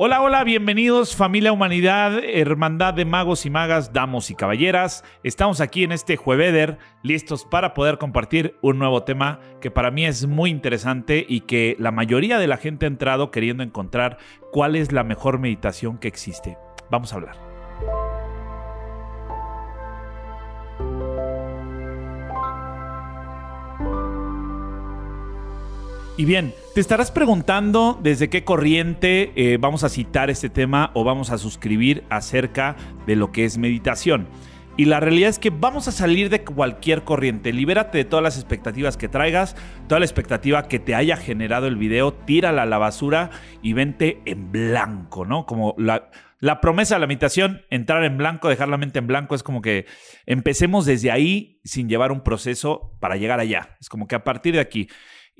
Hola, hola, bienvenidos familia humanidad, hermandad de magos y magas, damos y caballeras. Estamos aquí en este jueveder listos para poder compartir un nuevo tema que para mí es muy interesante y que la mayoría de la gente ha entrado queriendo encontrar cuál es la mejor meditación que existe. Vamos a hablar. Y bien, te estarás preguntando desde qué corriente eh, vamos a citar este tema o vamos a suscribir acerca de lo que es meditación. Y la realidad es que vamos a salir de cualquier corriente. Libérate de todas las expectativas que traigas, toda la expectativa que te haya generado el video, tírala a la basura y vente en blanco, ¿no? Como la, la promesa de la meditación, entrar en blanco, dejar la mente en blanco, es como que empecemos desde ahí sin llevar un proceso para llegar allá. Es como que a partir de aquí.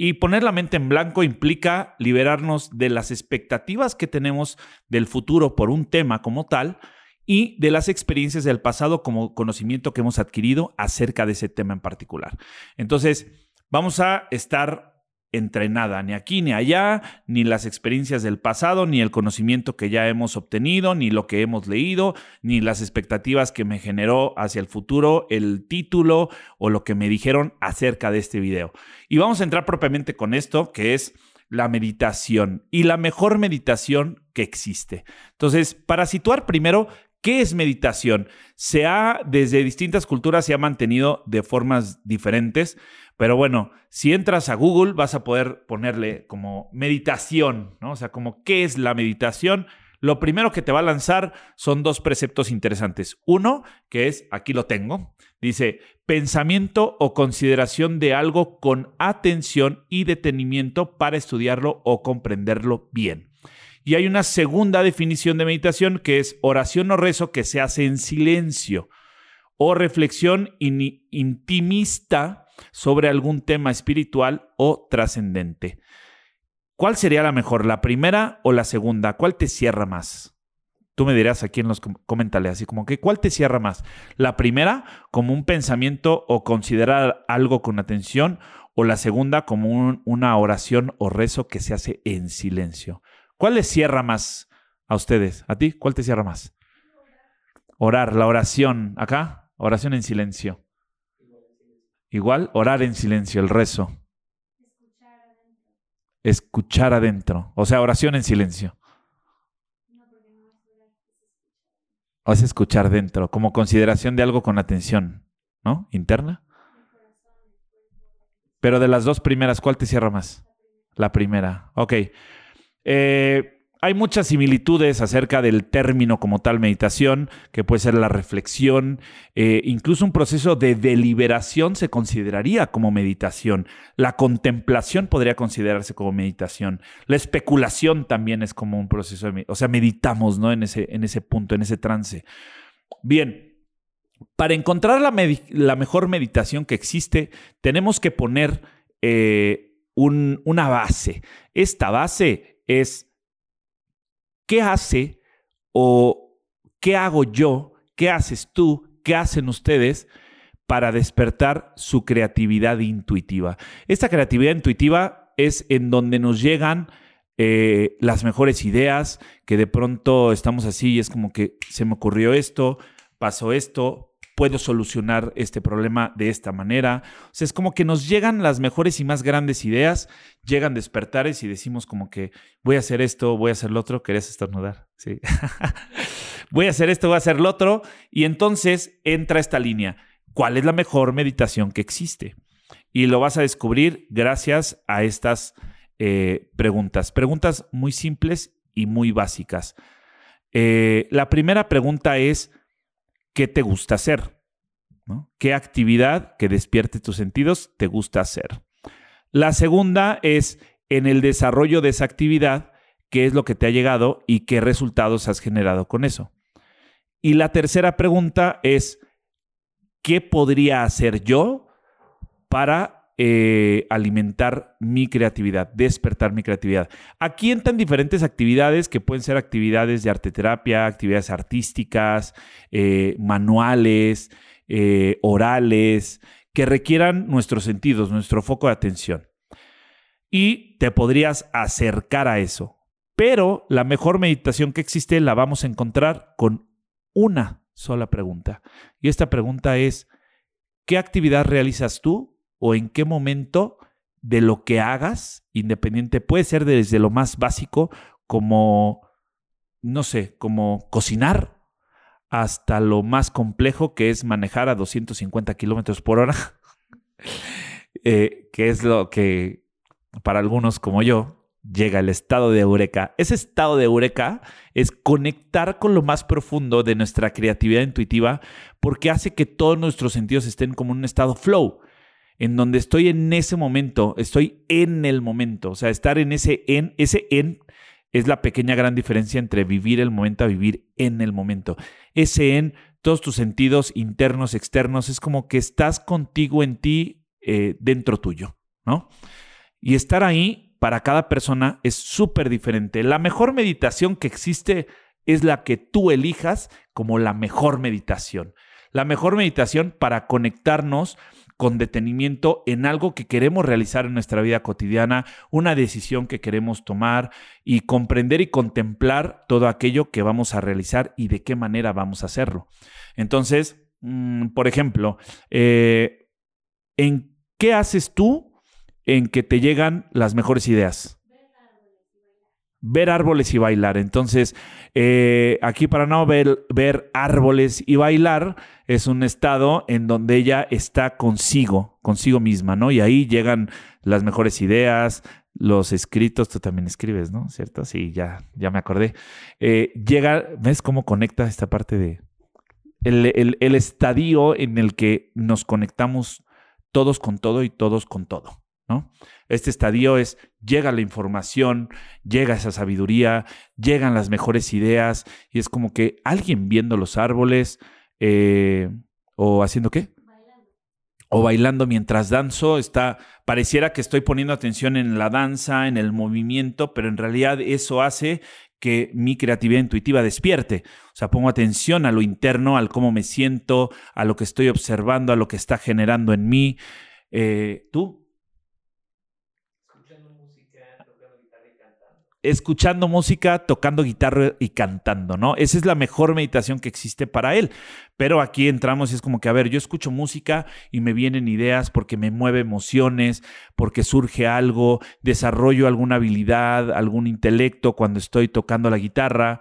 Y poner la mente en blanco implica liberarnos de las expectativas que tenemos del futuro por un tema como tal y de las experiencias del pasado como conocimiento que hemos adquirido acerca de ese tema en particular. Entonces, vamos a estar entrenada, ni aquí ni allá, ni las experiencias del pasado, ni el conocimiento que ya hemos obtenido, ni lo que hemos leído, ni las expectativas que me generó hacia el futuro, el título o lo que me dijeron acerca de este video. Y vamos a entrar propiamente con esto, que es la meditación y la mejor meditación que existe. Entonces, para situar primero, ¿Qué es meditación? Se ha, desde distintas culturas, se ha mantenido de formas diferentes. Pero bueno, si entras a Google vas a poder ponerle como meditación, ¿no? O sea, como qué es la meditación. Lo primero que te va a lanzar son dos preceptos interesantes. Uno, que es, aquí lo tengo, dice, pensamiento o consideración de algo con atención y detenimiento para estudiarlo o comprenderlo bien. Y hay una segunda definición de meditación que es oración o rezo que se hace en silencio o reflexión intimista sobre algún tema espiritual o trascendente. ¿Cuál sería la mejor, la primera o la segunda? ¿Cuál te cierra más? Tú me dirás aquí en los comentarios, así como que ¿cuál te cierra más? ¿La primera como un pensamiento o considerar algo con atención o la segunda como una oración o rezo que se hace en silencio? ¿Cuál les cierra más a ustedes? ¿A ti? ¿Cuál te cierra más? Orar, la oración. Acá, oración en silencio. Igual, orar en silencio, el rezo. Escuchar adentro. O sea, oración en silencio. O es escuchar dentro, como consideración de algo con atención, ¿no? Interna. Pero de las dos primeras, ¿cuál te cierra más? La primera. Ok. Eh, hay muchas similitudes acerca del término como tal meditación, que puede ser la reflexión, eh, incluso un proceso de deliberación se consideraría como meditación, la contemplación podría considerarse como meditación, la especulación también es como un proceso, de, o sea, meditamos ¿no? en, ese, en ese punto, en ese trance. Bien, para encontrar la, la mejor meditación que existe, tenemos que poner eh, una base. Esta base es ¿Qué hace o qué hago yo? ¿Qué haces tú? ¿Qué hacen ustedes para despertar su creatividad intuitiva? Esta creatividad intuitiva es en donde nos llegan eh, las mejores ideas, que de pronto estamos así y es como que se me ocurrió esto, pasó esto, puedo solucionar este problema de esta manera. O sea, es como que nos llegan las mejores y más grandes ideas, llegan despertares y decimos como que voy a hacer esto, voy a hacer lo otro, querías estornudar, sí. voy a hacer esto, voy a hacer lo otro, y entonces entra esta línea. ¿Cuál es la mejor meditación que existe? Y lo vas a descubrir gracias a estas eh, preguntas. Preguntas muy simples y muy básicas. Eh, la primera pregunta es, qué te gusta hacer. ¿Qué actividad que despierte tus sentidos te gusta hacer? La segunda es en el desarrollo de esa actividad, qué es lo que te ha llegado y qué resultados has generado con eso. Y la tercera pregunta es, ¿qué podría hacer yo para eh, alimentar mi creatividad, despertar mi creatividad. Aquí entran diferentes actividades que pueden ser actividades de arte terapia, actividades artísticas, eh, manuales, eh, orales, que requieran nuestros sentidos, nuestro foco de atención. Y te podrías acercar a eso. Pero la mejor meditación que existe la vamos a encontrar con una sola pregunta. Y esta pregunta es, ¿qué actividad realizas tú o en qué momento de lo que hagas, independiente, puede ser desde lo más básico como, no sé, como cocinar, hasta lo más complejo que es manejar a 250 kilómetros por hora, eh, que es lo que para algunos como yo llega el estado de eureka. Ese estado de eureka es conectar con lo más profundo de nuestra creatividad intuitiva porque hace que todos nuestros sentidos estén como un estado flow, en donde estoy en ese momento, estoy en el momento, o sea, estar en ese en, ese en es la pequeña gran diferencia entre vivir el momento a vivir en el momento. Ese en todos tus sentidos internos, externos, es como que estás contigo en ti, eh, dentro tuyo, ¿no? Y estar ahí para cada persona es súper diferente. La mejor meditación que existe es la que tú elijas como la mejor meditación. La mejor meditación para conectarnos con detenimiento en algo que queremos realizar en nuestra vida cotidiana, una decisión que queremos tomar y comprender y contemplar todo aquello que vamos a realizar y de qué manera vamos a hacerlo. Entonces, mm, por ejemplo, eh, ¿en qué haces tú en que te llegan las mejores ideas. Ver árboles y bailar. Entonces, eh, aquí para no ver, árboles y bailar es un estado en donde ella está consigo, consigo misma, ¿no? Y ahí llegan las mejores ideas, los escritos, tú también escribes, ¿no? ¿Cierto? Sí, ya, ya me acordé. Eh, llega, ¿ves cómo conecta esta parte de el estadio en el que nos conectamos todos con todo y todos con todo? ¿No? Este estadio es, llega la información, llega esa sabiduría, llegan las mejores ideas y es como que alguien viendo los árboles eh, o haciendo qué? O bailando mientras danzo, está, pareciera que estoy poniendo atención en la danza, en el movimiento, pero en realidad eso hace que mi creatividad intuitiva despierte. O sea, pongo atención a lo interno, al cómo me siento, a lo que estoy observando, a lo que está generando en mí. Eh, ¿Tú? Escuchando música, tocando guitarra y cantando, ¿no? Esa es la mejor meditación que existe para él. Pero aquí entramos y es como que, a ver, yo escucho música y me vienen ideas porque me mueve emociones, porque surge algo, desarrollo alguna habilidad, algún intelecto cuando estoy tocando la guitarra.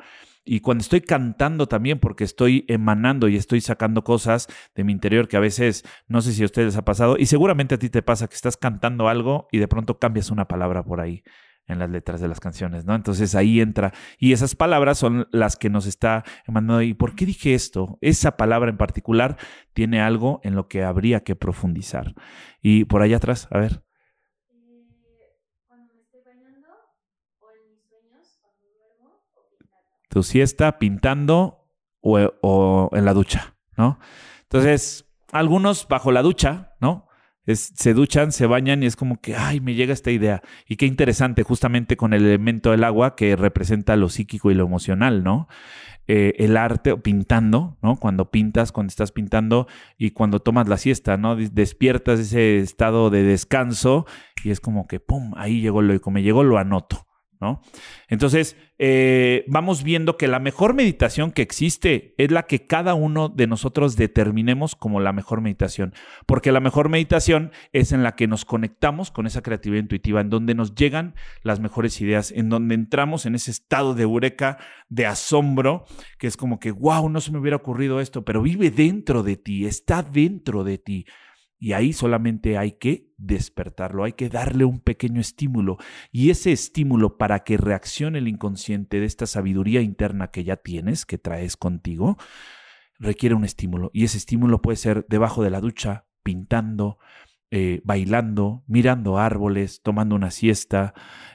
Y cuando estoy cantando también, porque estoy emanando y estoy sacando cosas de mi interior que a veces, no sé si a ustedes les ha pasado, y seguramente a ti te pasa que estás cantando algo y de pronto cambias una palabra por ahí en las letras de las canciones, ¿no? Entonces ahí entra. Y esas palabras son las que nos está mandando. ¿Y por qué dije esto? Esa palabra en particular tiene algo en lo que habría que profundizar. Y por allá atrás, a ver. Tu siesta, pintando o, o en la ducha, ¿no? Entonces, algunos bajo la ducha, ¿no? Se duchan, se bañan y es como que, ay, me llega esta idea. Y qué interesante, justamente con el elemento del agua que representa lo psíquico y lo emocional, ¿no? Eh, el arte, pintando, ¿no? Cuando pintas, cuando estás pintando y cuando tomas la siesta, ¿no? Despiertas ese estado de descanso y es como que, ¡pum!, ahí llegó lo, como me llegó, lo anoto. Entonces, eh, vamos viendo que la mejor meditación que existe es la que cada uno de nosotros determinemos como la mejor meditación, porque la mejor meditación es en la que nos conectamos con esa creatividad intuitiva, en donde nos llegan las mejores ideas, en donde entramos en ese estado de eureka, de asombro, que es como que, wow, no se me hubiera ocurrido esto, pero vive dentro de ti, está dentro de ti. Y ahí solamente hay que despertarlo, hay que darle un pequeño estímulo. Y ese estímulo para que reaccione el inconsciente de esta sabiduría interna que ya tienes, que traes contigo, requiere un estímulo. Y ese estímulo puede ser debajo de la ducha, pintando, eh, bailando, mirando árboles, tomando una siesta,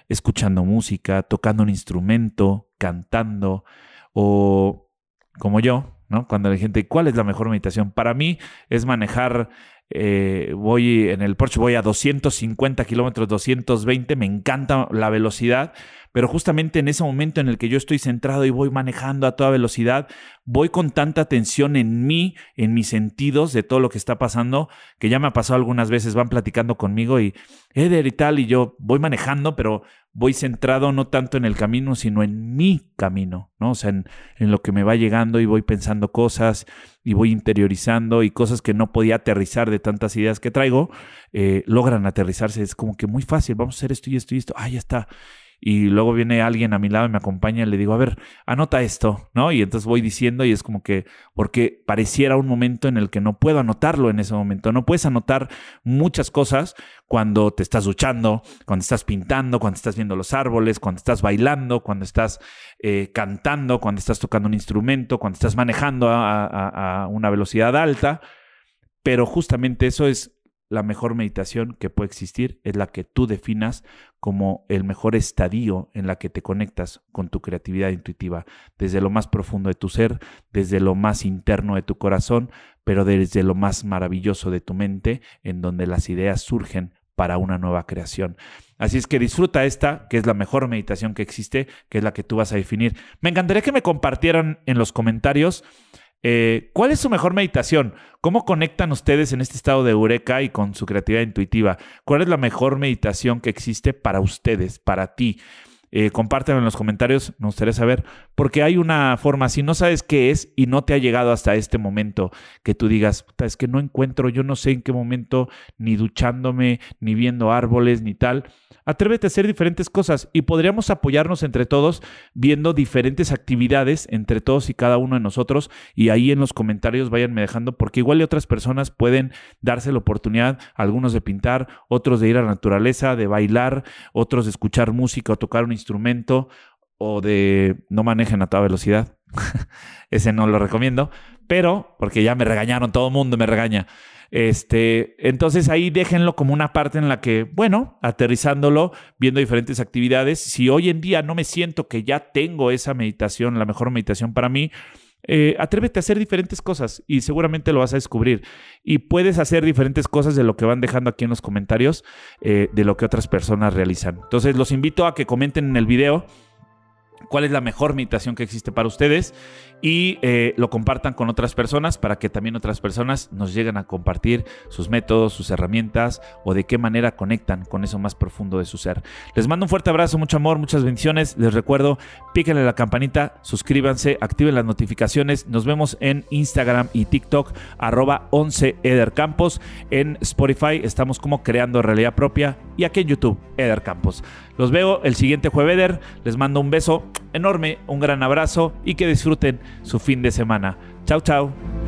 escuchando música, tocando un instrumento, cantando, o como yo, ¿no? Cuando la gente, ¿cuál es la mejor meditación? Para mí es manejar eh, voy en el Porsche, voy a 250 kilómetros, 220, me encanta la velocidad, pero justamente en ese momento en el que yo estoy centrado y voy manejando a toda velocidad, voy con tanta atención en mí, en mis sentidos de todo lo que está pasando, que ya me ha pasado algunas veces, van platicando conmigo y Eder y tal, y yo voy manejando, pero voy centrado no tanto en el camino, sino en mi camino, ¿no? O sea, en, lo que me va llegando y voy pensando cosas y voy interiorizando y cosas que no podía aterrizar de tantas ideas que traigo, eh, logran aterrizarse. Es como que muy fácil, vamos a hacer esto y esto y esto, ah, ya está y luego viene alguien a mi lado y me acompaña y le digo, a ver, anota esto, ¿no? Y entonces voy diciendo y es como que, porque pareciera un momento en el que no puedo anotarlo en ese momento. No puedes anotar muchas cosas cuando te estás duchando, cuando estás pintando, cuando estás viendo los árboles, cuando estás bailando, cuando estás eh, cantando, cuando estás tocando un instrumento, cuando estás manejando a una velocidad alta. Pero justamente eso es la mejor meditación que puede existir es la que tú definas como el mejor estadio en la que te conectas con tu creatividad intuitiva, desde lo más profundo de tu ser, desde lo más interno de tu corazón, pero desde lo más maravilloso de tu mente, en donde las ideas surgen para una nueva creación. Así es que disfruta esta, que es la mejor meditación que existe, que es la que tú vas a definir. Me encantaría que me compartieran en los comentarios eh, ¿Cuál es su mejor meditación? ¿Cómo conectan ustedes en este estado de eureka y con su creatividad intuitiva? ¿Cuál es la mejor meditación que existe para ustedes, para ti? Eh, compártanlo en los comentarios, me gustaría saber, porque hay una forma, si no sabes qué es y no te ha llegado hasta este momento, que tú digas, es que no encuentro, yo no sé en qué momento, ni duchándome, ni viendo árboles, ni tal, atrévete a hacer diferentes cosas y podríamos apoyarnos entre todos viendo diferentes actividades entre todos y cada uno de nosotros y ahí en los comentarios váyanme dejando, porque igual y otras personas pueden darse la oportunidad, algunos de pintar, otros de ir a la naturaleza, de bailar, otros de escuchar música o tocar un instrumento o de no manejen a toda velocidad. Ese no lo recomiendo, pero porque ya me regañaron, todo el mundo me regaña. Este, entonces ahí déjenlo como una parte en la que, bueno, aterrizándolo, viendo diferentes actividades, si hoy en día no me siento que ya tengo esa meditación, la mejor meditación para mí, eh, atrévete a hacer diferentes cosas y seguramente lo vas a descubrir. Y puedes hacer diferentes cosas de lo que van dejando aquí en los comentarios, eh, de lo que otras personas realizan. Entonces los invito a que comenten en el video cuál es la mejor meditación que existe para ustedes y eh, lo compartan con otras personas para que también otras personas nos lleguen a compartir sus métodos, sus herramientas o de qué manera conectan con eso más profundo de su ser. Les mando un fuerte abrazo, mucho amor, muchas bendiciones. Les recuerdo, píquenle la campanita, suscríbanse, activen las notificaciones. Nos vemos en Instagram y TikTok, arroba 11 Eder Campos. En Spotify estamos como creando realidad propia y aquí en YouTube, Eder Campos. Los veo el siguiente jueves. Les mando un beso enorme, un gran abrazo y que disfruten su fin de semana. Chao, chao.